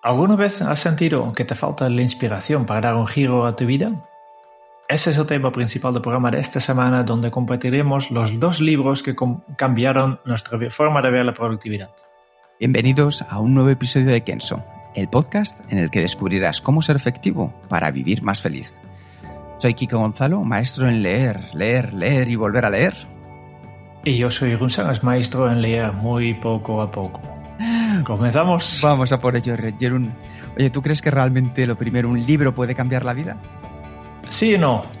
¿Alguna vez has sentido que te falta la inspiración para dar un giro a tu vida? Ese es el tema principal del programa de esta semana, donde compartiremos los dos libros que cambiaron nuestra forma de ver la productividad. Bienvenidos a un nuevo episodio de Kenso, el podcast en el que descubrirás cómo ser efectivo para vivir más feliz. Soy Kiko Gonzalo, maestro en leer, leer, leer y volver a leer. Y yo soy Gunsagas, maestro en leer muy poco a poco. ¿Comenzamos? Vamos a por ello, Jerún. Oye, ¿tú crees que realmente lo primero, un libro puede cambiar la vida? Sí y no.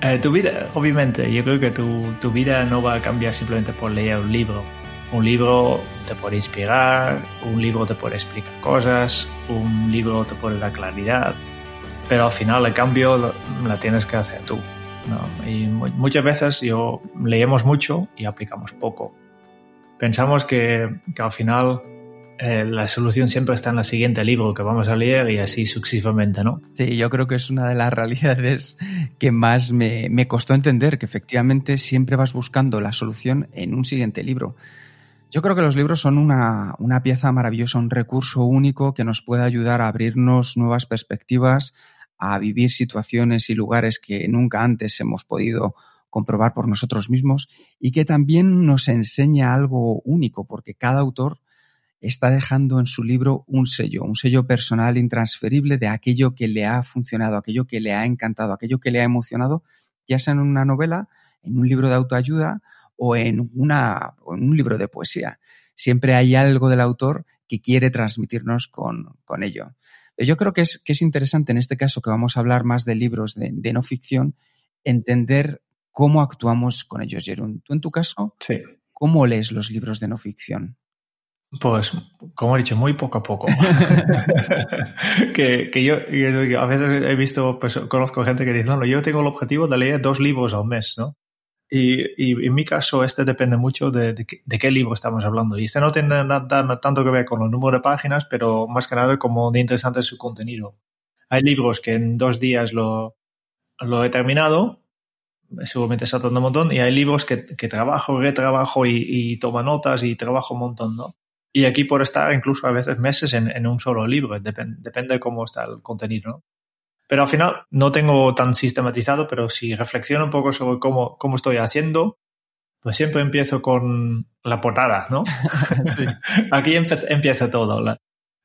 Eh, tu vida, obviamente, yo creo que tu, tu vida no va a cambiar simplemente por leer un libro. Un libro te puede inspirar, un libro te puede explicar cosas, un libro te puede dar claridad, pero al final el cambio lo- la tienes que hacer tú. ¿no? Y mu- muchas veces yo leemos mucho y aplicamos poco. Pensamos que, que al final eh, la solución siempre está en el siguiente libro que vamos a leer y así sucesivamente, ¿no? Sí, yo creo que es una de las realidades que más me, me costó entender, que efectivamente siempre vas buscando la solución en un siguiente libro. Yo creo que los libros son una, una pieza maravillosa, un recurso único que nos puede ayudar a abrirnos nuevas perspectivas, a vivir situaciones y lugares que nunca antes hemos podido comprobar por nosotros mismos y que también nos enseña algo único, porque cada autor está dejando en su libro un sello, un sello personal intransferible de aquello que le ha funcionado, aquello que le ha encantado, aquello que le ha emocionado, ya sea en una novela, en un libro de autoayuda o en, una, en un libro de poesía. Siempre hay algo del autor que quiere transmitirnos con, con ello. Yo creo que es, que es interesante en este caso, que vamos a hablar más de libros de, de no ficción, entender cómo actuamos con ellos, Jerón. Tú en tu caso, Sí. ¿cómo lees los libros de no ficción? Pues, como he dicho, muy poco a poco. que, que yo, yo a veces he visto, pues conozco gente que dice, no, no, yo tengo el objetivo de leer dos libros al mes, ¿no? Y, y en mi caso, este depende mucho de, de, qué, de qué libro estamos hablando. Y este no tiene nada, tanto que ver con el número de páginas, pero más que nada como de interesante es su contenido. Hay libros que en dos días lo, lo he terminado, seguramente saltando un montón, y hay libros que, que trabajo, retrabajo y, y toma notas y trabajo un montón, ¿no? Y aquí por estar incluso a veces meses en, en un solo libro, depende, depende de cómo está el contenido, ¿no? Pero al final no tengo tan sistematizado, pero si reflexiono un poco sobre cómo, cómo estoy haciendo, pues siempre empiezo con la portada, ¿no? Sí. aquí empieza todo. La,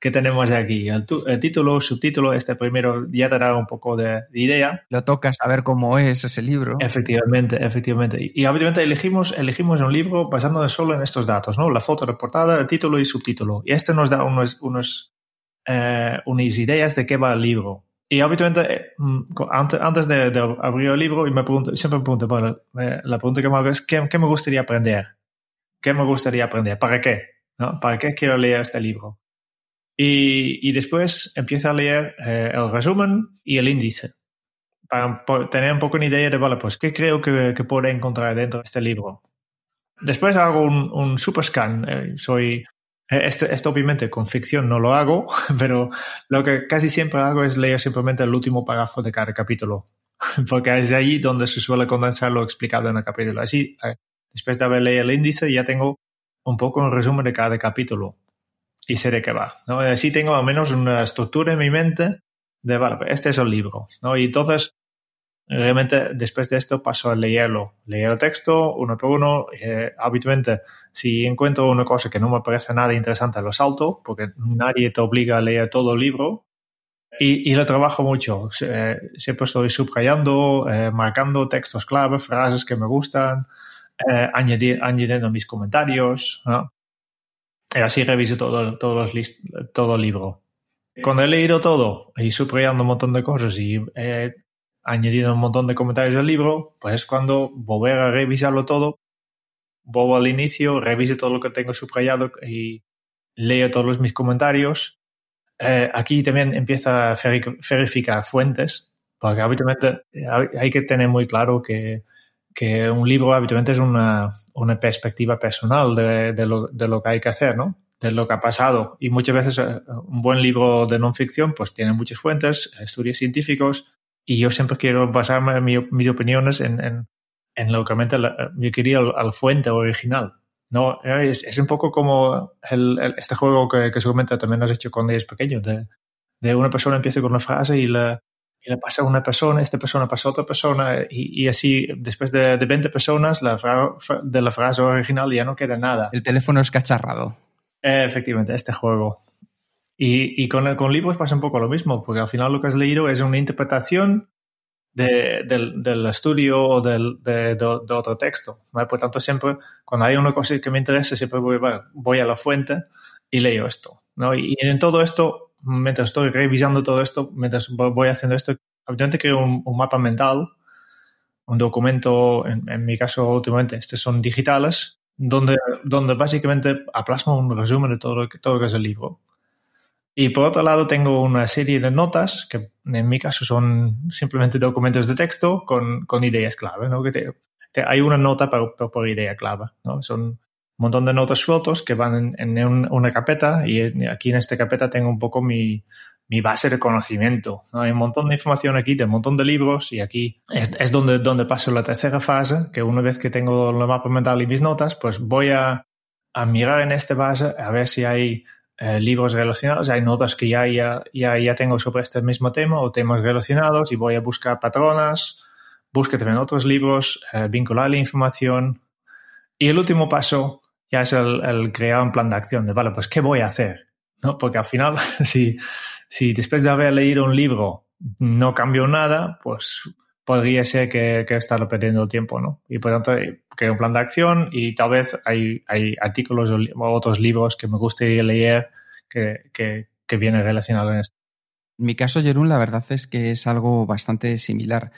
¿Qué tenemos aquí? El, el, título, subtítulo, este primero ya te da un poco de, de, idea. Lo tocas a ver cómo es ese libro. Efectivamente, efectivamente. Y, y obviamente elegimos, elegimos un libro basándonos solo en estos datos, ¿no? La foto de portada, el título y subtítulo. Y este nos da unos, unos, eh, unas ideas de qué va el libro. Y habitualmente, antes, antes de, de, abrir el libro, y me pregunto, siempre me pregunto, bueno, la pregunta que me hago es, ¿qué, ¿qué, me gustaría aprender? ¿Qué me gustaría aprender? ¿Para qué? ¿No? ¿Para qué quiero leer este libro? Y, y después empiezo a leer eh, el resumen y el índice, para tener un poco una idea de, vale, pues, ¿qué creo que, que puedo encontrar dentro de este libro? Después hago un, un super scan. Eh, soy este, esto obviamente con ficción no lo hago, pero lo que casi siempre hago es leer simplemente el último párrafo de cada capítulo, porque es de ahí donde se suele condensar lo explicado en el capítulo. Así, eh, después de haber leído el índice, ya tengo un poco un resumen de cada capítulo y sé de qué va. ¿no? Así tengo al menos una estructura en mi mente de, vale, este es el libro. ¿no? Y entonces, realmente después de esto paso a leerlo, leer el texto uno por uno. Eh, habitualmente, si encuentro una cosa que no me parece nada interesante, lo salto, porque nadie te obliga a leer todo el libro. Y, y lo trabajo mucho. Eh, siempre estoy subrayando, eh, marcando textos clave, frases que me gustan, eh, añadir, añadiendo mis comentarios. ¿no? Así reviso todo, todo, los list, todo el libro. Cuando he leído todo y subrayando un montón de cosas y añadido un montón de comentarios al libro, pues es cuando volver a revisarlo todo, vuelvo al inicio, reviso todo lo que tengo subrayado y leo todos mis comentarios. Eh, aquí también empieza a verificar fuentes, porque habitualmente hay que tener muy claro que, que un libro habitualmente es una, una perspectiva personal de, de, lo, de, lo, que hay que hacer, ¿no? De lo que ha pasado. Y muchas veces eh, un buen libro de non ficción pues tiene muchas fuentes, estudios científicos, y yo siempre quiero basarme mi, mis opiniones en, en, en lo que la, yo quería la fuente original. No, es, es un poco como el, el, este juego que, que, seguramente también has hecho cuando eres pequeño, de, de una persona empieza con una frase y le, y le pasa a una persona, esta persona pasa a otra persona y, y así después de, de 20 personas la de la frase original ya no queda nada. El teléfono es cacharrado. Eh, efectivamente, este juego. Y, y con, con, libros pasa un poco lo mismo, porque al final lo que has leído es una interpretación de, del, del, estudio o del, de, de, de, otro texto. ¿vale? Por tanto, siempre, cuando hay una cosa que me interesa, siempre voy, voy a la fuente y leo esto. ¿no? Y, y, en todo esto, mientras estoy revisando todo esto, mientras voy haciendo esto, obviamente creo un, un mapa mental, un documento, en, en, mi caso últimamente, estos son digitales, donde, donde básicamente plasmo un resumen de todo lo, que, todo lo que es el libro. Y por otro lado tengo una serie de notas que en mi caso son simplemente documentos de texto con, con ideas clave, ¿no? Que te, te, hay una nota por, por, idea clave, ¿no? Son montón de notas sueltos que van en, en un, una carpeta y aquí en esta carpeta tengo un poco mi, base de conocimiento. ¿no? Hay un montón de información aquí, de un montón de libros y aquí es, donde, donde paso la tercera fase, que una vez que tengo el mapa mental y mis notas, pues voy a, mirar en esta base a ver si hay eh, libros relacionados, hay notas que ya, ya, ya, ya, tengo sobre este mismo tema o temas relacionados y voy a buscar patronas, busco también otros libros, eh, vincular la información. Y el último paso ya es el, el, crear un plan de acción, de, vale, pues, ¿qué voy a hacer? ¿No? Porque al final, si, si después de haber leído un libro no cambio nada, pues podría ser que, que estarlo perdiendo el tiempo, ¿no? Y por tanto, creo un plan de acción y tal vez hay, hay artículos o, otros libros que me gustaría leer que, que, que vienen relacionados en esto. En mi caso, Jerún, la verdad es que es algo bastante similar.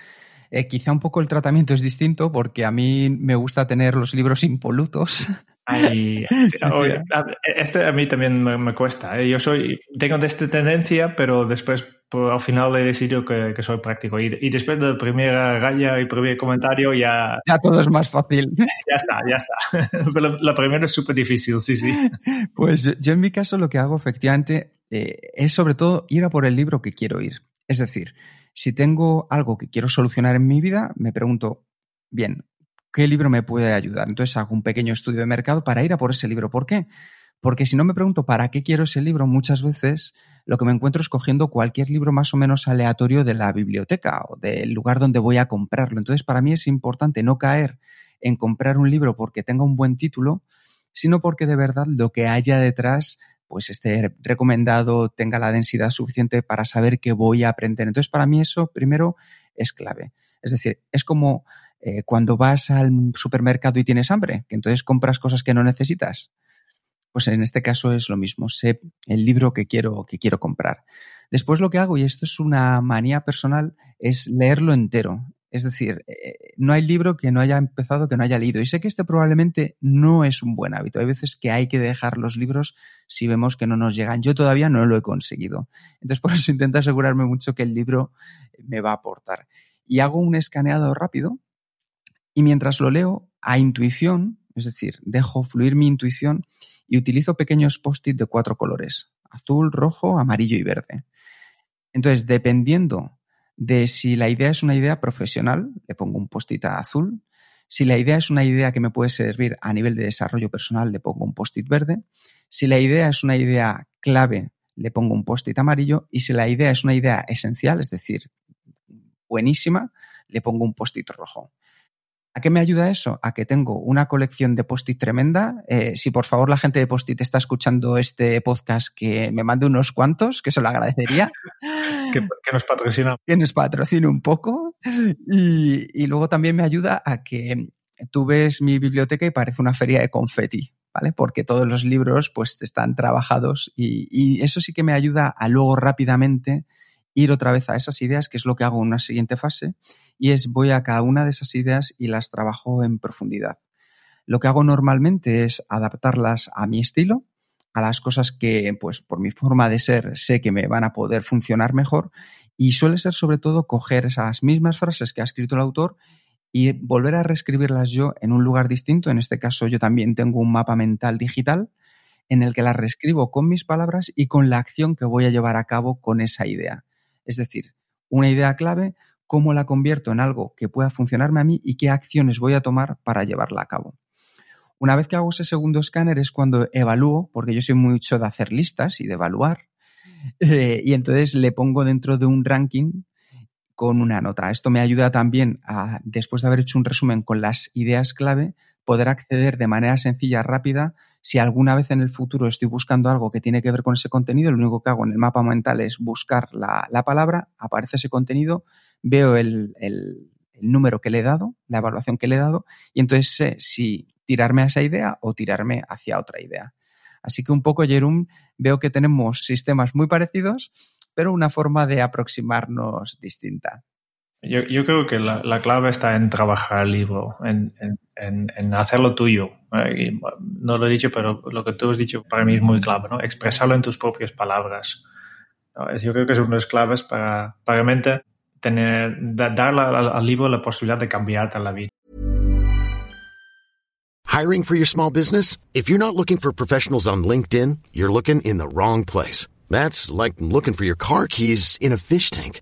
Eh, quizá un poco el tratamiento es distinto porque a mí me gusta tener los libros impolutos. Ay, este a mí también me, me cuesta. ¿eh? Yo soy, tengo de esta tendencia, pero después pues, al final he decidido que, que soy práctico. Y, y, después de la primera raya y primer comentario ya... Ya todo es más fácil. Ya está, ya está. Pero la primera es súper difícil, sí, sí. Pues yo en mi caso lo que hago efectivamente eh, es sobre todo ir a por el libro que quiero ir. Es decir, si tengo algo que quiero solucionar en mi vida, me pregunto, bien, ¿qué libro me puede ayudar? Entonces hago un pequeño estudio de mercado para ir a por ese libro. ¿Por qué? Porque si no me pregunto para qué quiero ese libro, muchas veces lo que me encuentro es cogiendo cualquier libro más o menos aleatorio de la biblioteca o del lugar donde voy a comprarlo. Entonces, para mí es importante no caer en comprar un libro porque tenga un buen título, sino porque de verdad lo que haya detrás pues esté recomendado, tenga la densidad suficiente para saber qué voy a aprender. Entonces, para mí eso primero es clave. Es decir, es como eh, cuando vas al supermercado y tienes hambre, que entonces compras cosas que no necesitas. Pues en este caso es lo mismo, sé el libro que quiero, que quiero comprar. Después lo que hago, y esto es una manía personal, es leerlo entero. Es decir, eh, no hay libro que no haya empezado que no haya leído. Y sé que este probablemente no es un buen hábito. Hay veces que hay que dejar los libros si vemos que no nos llegan. Yo todavía no lo he conseguido. Entonces, por eso intento asegurarme mucho que el libro me va a aportar. Y hago un escaneado rápido y mientras lo leo, a intuición, es decir, dejo fluir mi intuición y utilizo pequeños post-it de cuatro colores, azul, rojo, amarillo y verde. Entonces, dependiendo de si la idea es una idea profesional, le pongo un post-it azul. Si la idea es una idea que me puede servir a nivel de desarrollo personal, le pongo un post-it verde. Si la idea es una idea clave, le pongo un post-it amarillo. Y si la idea es una idea esencial, es decir, buenísima, le pongo un post-it rojo. ¿A qué me ayuda eso? A que tengo una colección de post-it tremenda. Eh, si por favor la gente de post-it está escuchando este podcast, que me mande unos cuantos, que se lo agradecería. que, que, nos patrocina. Que nos patrocine un poco. Y, y, luego también me ayuda a que tú ves mi biblioteca y parece una feria de confeti, ¿vale? Porque todos los libros pues están trabajados y, y eso sí que me ayuda a luego rápidamente ir otra vez a esas ideas, que es lo que hago en una siguiente fase, y es voy a cada una de esas ideas y las trabajo en profundidad. Lo que hago normalmente es adaptarlas a mi estilo, a las cosas que, pues, por mi forma de ser, sé que me van a poder funcionar mejor, y suele ser sobre todo coger esas mismas frases que ha escrito el autor y volver a reescribirlas yo en un lugar distinto. En este caso yo también tengo un mapa mental digital en el que las reescribo con mis palabras y con la acción que voy a llevar a cabo con esa idea. Es decir, una idea clave, cómo la convierto en algo que pueda funcionarme a mí y qué acciones voy a tomar para llevarla a cabo. Una vez que hago ese segundo escáner es cuando evalúo, porque yo soy mucho de hacer listas y de evaluar, eh, y entonces le pongo dentro de un ranking con una nota. Esto me ayuda también a, después de haber hecho un resumen con las ideas clave, poder acceder de manera sencilla, rápida. Si alguna vez en el futuro estoy buscando algo que tiene que ver con ese contenido, lo único que hago en el mapa mental es buscar la, palabra, aparece ese contenido, veo el, el, número que le he dado, la evaluación que le he dado, y entonces sé si tirarme a esa idea o tirarme hacia otra idea. Así que un poco, Jerum, veo que tenemos sistemas muy parecidos pero una forma de aproximarnos distinta. Yo, yo creo que la, la, clave está en trabajar el libro, en, en, en hacerlo tuyo. no lo he dicho, pero lo que tú has dicho para mí es muy clave, ¿no? Expresarlo en tus propias palabras. Yo creo que es una de las claves para, para realmente tener, darle al, al libro la posibilidad de cambiarte la vida. Hiring for your small business? If you're not looking for professionals on LinkedIn, you're looking in the wrong place. That's like looking for your car keys in a fish tank.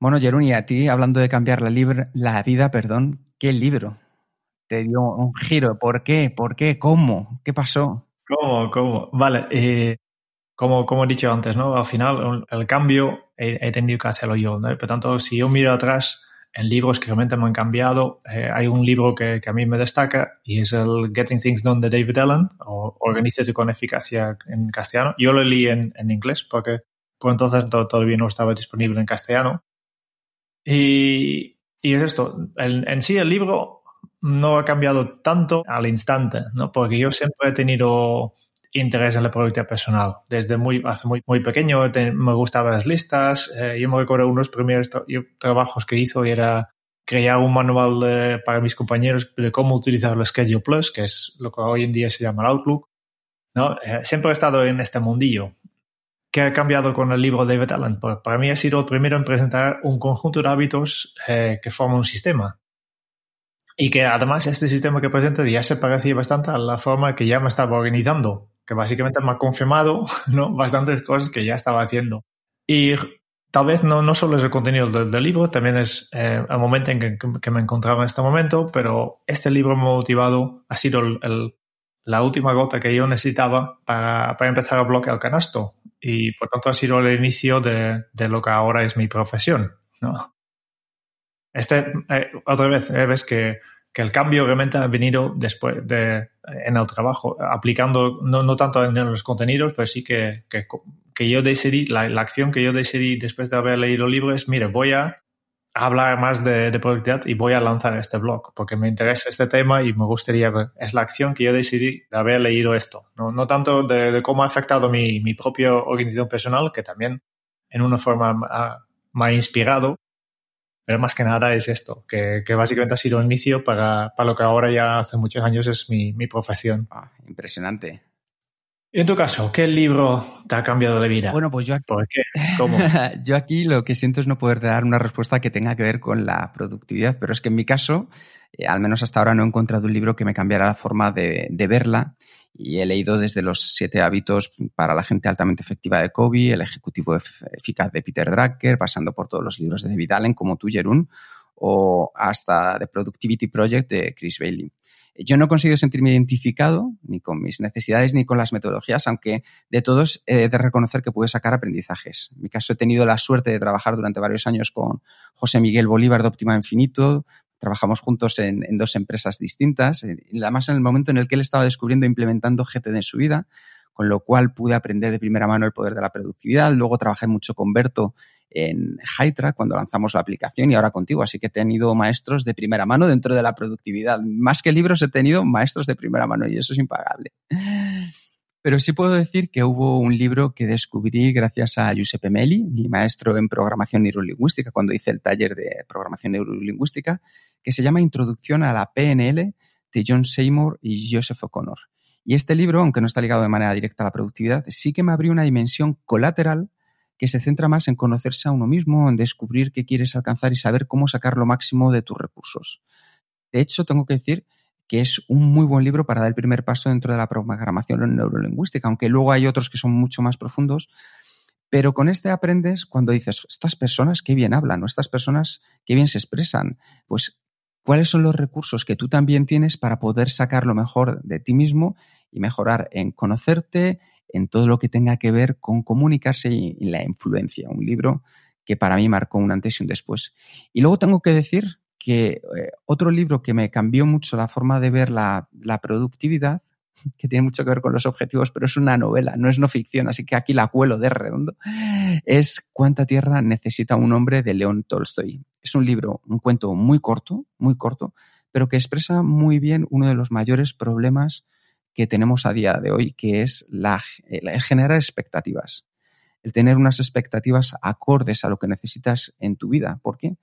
Bueno, Jeruni, a ti, hablando de cambiar la, la vida, perdón, ¿qué libro? Te dio un giro. ¿Por qué? ¿Por qué? ¿Cómo? ¿Qué pasó? ¿Cómo? ¿Cómo? Vale, eh, como, como he dicho antes, ¿no? Al final, el cambio he, tenido que hacerlo yo, ¿no? Por tanto, si yo miro atrás en libros que realmente me han cambiado, eh, hay un libro que, que, a mí me destaca y es el Getting Things Done de David Allen, o Organízate con eficacia en castellano. Yo lo leí en, en inglés porque por entonces todavía no estaba disponible en castellano. Y, y es esto, en sí el libro no ha cambiado tanto al instante, ¿no? Porque yo siempre he tenido interés en la productividad personal. Desde muy, hace muy, muy pequeño me gustaban las listas. Eh, yo me recuerdo unos primeros trabajos que hizo y era crear un manual para mis compañeros de cómo utilizar el Schedule Plus, que es lo que hoy en día se llama el Outlook. ¿no? Eh, siempre he estado en este mundillo. ¿Qué ha cambiado con el libro de David Allen? Pues para mí ha sido el primero en presentar un conjunto de hábitos eh, que forman un sistema. Y que además este sistema que presenta ya se parecía bastante a la forma que ya me estaba organizando, que básicamente me ha confirmado ¿no? bastantes cosas que ya estaba haciendo. Y tal vez no, no solo es el contenido del, libro, también es eh, el momento en que, me encontraba en este momento, pero este libro motivado, ha sido el, la última gota que yo necesitaba para, para empezar a bloquear el canasto y por tanto ha sido el inicio de, de lo que ahora es mi profesión. ¿no? Este, eh, otra vez, eh, ves que, que, el cambio realmente ha venido después de, en el trabajo, aplicando no, no tanto en los contenidos, pero sí que, que, que yo decidí, la, la, acción que yo decidí después de haber leído el libro es, mire, voy a hablar más de, de, productividad y voy a lanzar este blog porque me interesa este tema y me gustaría ver. Es la acción que yo decidí de haber leído esto. No, no tanto de, de, cómo ha afectado mi, mi propia organización personal, que también en una forma me ha inspirado, pero más que nada es esto, que, que básicamente ha sido el inicio para, para, lo que ahora ya hace muchos años es mi, mi profesión. Ah, impresionante. En tu caso, ¿qué libro te ha cambiado la vida? Bueno, pues yo aquí, ¿Por qué? ¿Cómo? yo aquí lo que siento es no poder dar una respuesta que tenga que ver con la productividad, pero es que en mi caso, eh, al menos hasta ahora no he encontrado un libro que me cambiara la forma de, de verla y he leído desde los siete hábitos para la gente altamente efectiva de Kobe, el ejecutivo eficaz de Peter Drucker, pasando por todos los libros de David Allen como tú, Jerún, o hasta The Productivity Project de Chris Bailey. Yo no he conseguido sentirme identificado ni con mis necesidades ni con las metodologías, aunque de todos he de reconocer que pude sacar aprendizajes. En mi caso he tenido la suerte de trabajar durante varios años con José Miguel Bolívar de Óptima Infinito. Trabajamos juntos en, en dos empresas distintas, y además en el momento en el que él estaba descubriendo e implementando GTD en su vida, con lo cual pude aprender de primera mano el poder de la productividad. Luego trabajé mucho con Berto en Hydra cuando lanzamos la aplicación y ahora contigo. Así que he tenido maestros de primera mano dentro de la productividad. Más que libros he tenido maestros de primera mano y eso es impagable. Pero sí puedo decir que hubo un libro que descubrí gracias a Giuseppe Meli, mi maestro en programación neurolingüística, cuando hice el taller de programación neurolingüística, que se llama Introducción a la PNL de John Seymour y Joseph O'Connor. Y este libro, aunque no está ligado de manera directa a la productividad, sí que me abrió una dimensión colateral que se centra más en conocerse a uno mismo, en descubrir qué quieres alcanzar y saber cómo sacar lo máximo de tus recursos. De hecho, tengo que decir que es un muy buen libro para dar el primer paso dentro de la programación neurolingüística, aunque luego hay otros que son mucho más profundos. Pero con este aprendes cuando dices, estas personas qué bien hablan, o estas personas qué bien se expresan, pues cuáles son los recursos que tú también tienes para poder sacar lo mejor de ti mismo y mejorar en conocerte, en todo lo que tenga que ver con comunicarse y, la influencia. Un libro que para mí marcó un antes y un después. Y luego tengo que decir que eh, otro libro que me cambió mucho la forma de ver la, la, productividad, que tiene mucho que ver con los objetivos, pero es una novela, no es no ficción, así que aquí la cuelo de redondo, es Cuánta tierra necesita un hombre de León Tolstoy. Es un libro, un cuento muy corto, muy corto, pero que expresa muy bien uno de los mayores problemas que tenemos a día de hoy, que es la, generar expectativas. El tener unas expectativas acordes a lo que necesitas en tu vida. ¿Por qué?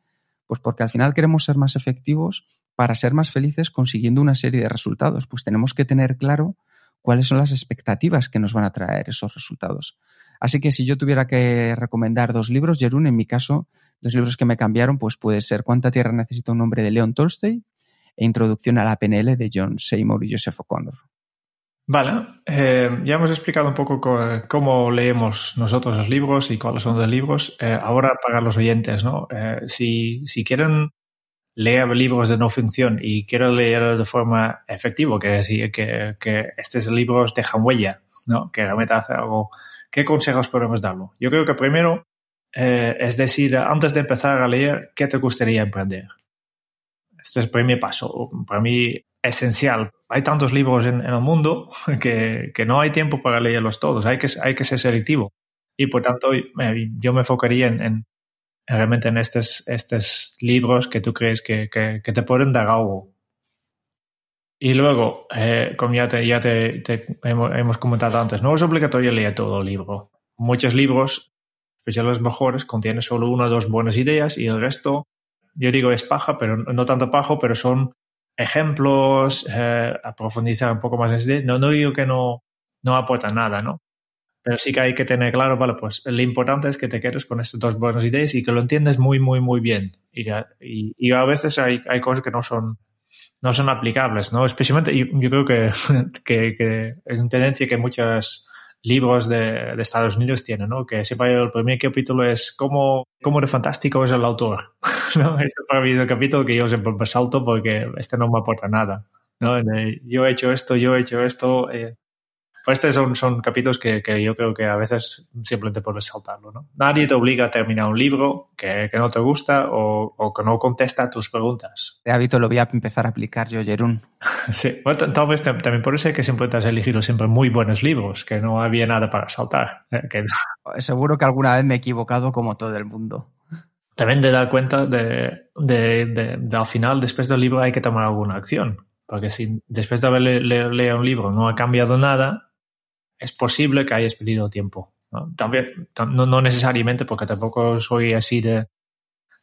Pues porque al final queremos ser más efectivos para ser más felices consiguiendo una serie de resultados. Pues tenemos que tener claro cuáles son las expectativas que nos van a traer esos resultados. Así que si yo tuviera que recomendar dos libros, Jerún, en mi caso, dos libros que me cambiaron, pues puede ser Cuánta tierra necesita un hombre de Leon Tolstoy e Introducción a la PNL de John Seymour y Joseph O'Connor. Vale, eh, ya hemos explicado un poco cómo leemos nosotros los libros y cuáles son los libros. Eh, ahora para los oyentes, ¿no? Eh, si, si, quieren leer libros de no ficción y quieren leer de forma efectiva, que decir que, que estos libros dejan huella, ¿no? Que realmente hace algo. ¿Qué consejos podemos darlo? Yo creo que primero es decir, antes de empezar a leer, ¿qué te gustaría emprender? Este es el primer paso. Para mí, esencial. Hay tantos libros en, en el mundo que, que, no hay tiempo para leerlos todos. Hay que, hay que ser selectivo. Y por tanto, yo me enfocaría en, en realmente en estos, estos libros que tú crees que, que, que te pueden dar algo. Y luego, eh, como ya, te, ya te, te hemos, hemos, comentado antes, no es obligatorio leer todo el libro. Muchos libros, especialmente los mejores, contienen solo una o dos buenas ideas y el resto, yo digo es paja, pero no tanto pajo, pero son ejemplos, eh, a profundizar un poco más en ese. No, no digo que no, no aporta nada, ¿no? Pero sí que hay que tener claro, vale, pues lo importante es que te quedes con estas dos buenas ideas y que lo entiendes muy, muy, muy bien. Y, y, y a veces hay, hay, cosas que no son, no son aplicables, ¿no? Especialmente, yo, yo creo que, que, que, es una tendencia que muchos libros de, de, Estados Unidos tienen, ¿no? Que sepa el primer capítulo es cómo, cómo de fantástico es el autor. ¿no? Este para mí es el capítulo que yo siempre me salto porque este no me aporta nada. ¿no? Yo he hecho esto, yo he hecho esto. Eh, pues estos son, son capítulos que, que, yo creo que a veces simplemente puedes saltarlo. ¿no? Nadie te obliga a terminar un libro que, que no te gusta o, o, que no contesta a tus preguntas. De hábito lo voy a empezar a aplicar yo, Jerún. sí, bueno, tal vez también por eso que siempre te has elegido siempre muy buenos libros, que no había nada para saltar. ¿eh? Que... Seguro que alguna vez me he equivocado como todo el mundo también te das cuenta de, de, de, al final, después del libro, hay que tomar alguna acción. Porque si después de haber leído le, un libro no ha cambiado nada, es posible que hayas perdido tiempo. ¿no? También, no, no necesariamente, porque tampoco soy así de,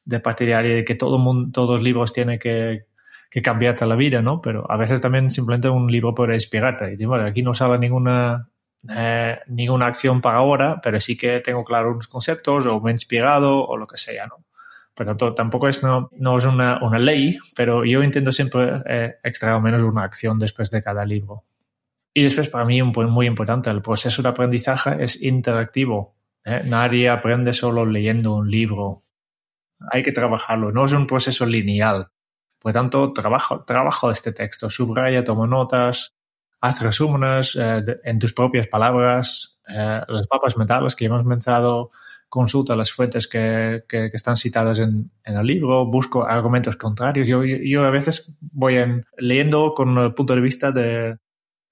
de partidario de que todo mundo, todos los libros tienen que, que cambiarte la vida, ¿no? Pero a veces también simplemente un libro puede inspirarte. Y bueno, aquí no sale ninguna eh, ninguna acción para ahora, pero sí que tengo claro unos conceptos o me he inspirado o lo que sea, ¿no? Por tanto, tampoco es, no, no es una, una, ley, pero yo intento siempre eh, extraer al menos una acción después de cada libro. Y después, para mí, un muy importante, el proceso de aprendizaje es interactivo. ¿eh? Nadie aprende solo leyendo un libro. Hay que trabajarlo, no es un proceso lineal. Por tanto, trabajo, trabajo este texto, subraya, toma notas, haz resúmenes eh, en tus propias palabras, eh, los mapas mentales que hemos mencionado, consulta las fuentes que, que, que están citadas en, en, el libro, busco argumentos contrarios. Yo, yo a veces voy en, leyendo con el punto de vista de,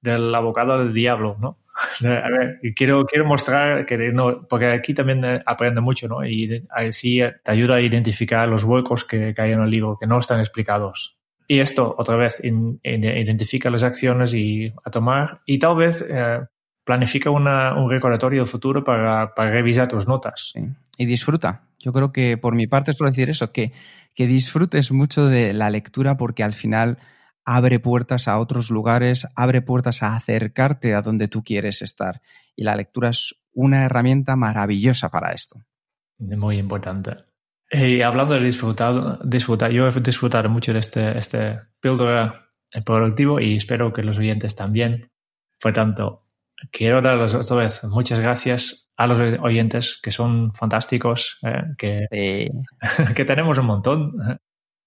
del abogado del diablo, ¿no? A ver, quiero, quiero mostrar que no, porque aquí también eh, aprende mucho, ¿no? Y así te ayuda a identificar los huecos que, que hay en el libro que no están explicados. Y esto, otra vez, in, in, identifica las acciones y a tomar y tal vez eh, planifica una, un recordatorio del futuro para, para revisar tus notas. Sí. Y disfruta. Yo creo que por mi parte suelo decir eso, que, que disfrutes mucho de la lectura porque al final abre puertas a otros lugares, abre puertas a acercarte a donde tú quieres estar. Y la lectura es una herramienta maravillosa para esto. Muy importante. Y hablando de disfrutar, disfrutar yo he disfrutado mucho de este, este píldora productivo y espero que los oyentes también. Por tanto, quiero darles otra vez muchas gracias a los oyentes que son fantásticos, eh, que, sí. que tenemos un montón.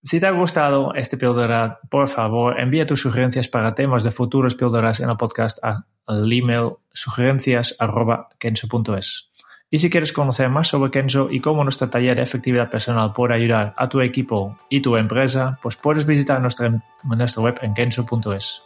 Si te ha gustado este píldora, por favor, envía tus sugerencias para temas de futuros píldoras en el podcast al email sugerencias.kenso.es. Y si quieres conocer más sobre Kenzo y cómo nuestro taller de efectividad personal puede ayudar a tu equipo y tu empresa, pues puedes visitar nuestra, nuestra web en kenzo.es.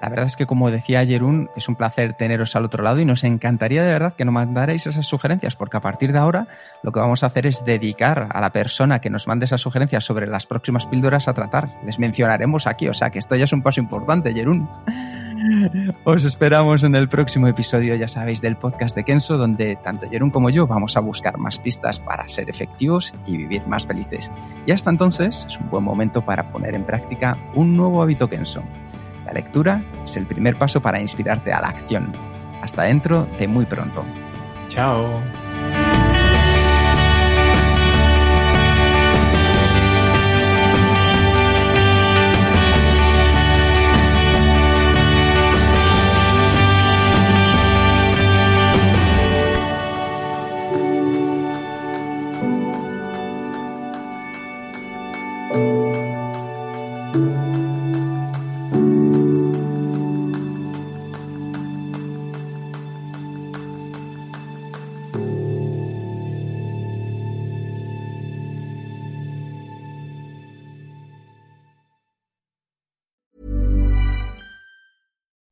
La verdad es que, como decía Jerún, es un placer teneros al otro lado y nos encantaría de verdad que nos mandarais esas sugerencias, porque a partir de ahora lo que vamos a hacer es dedicar a la persona que nos mande esas sugerencias sobre las próximas píldoras a tratar. Les mencionaremos aquí, o sea que esto ya es un paso importante, Jerún. Os esperamos en el próximo episodio, ya sabéis, del podcast de Kenso, donde tanto Jerún como yo vamos a buscar más pistas para ser efectivos y vivir más felices. Y hasta entonces es un buen momento para poner en práctica un nuevo hábito Kenso. La lectura es el primer paso para inspirarte a la acción. Hasta dentro de muy pronto. Chao.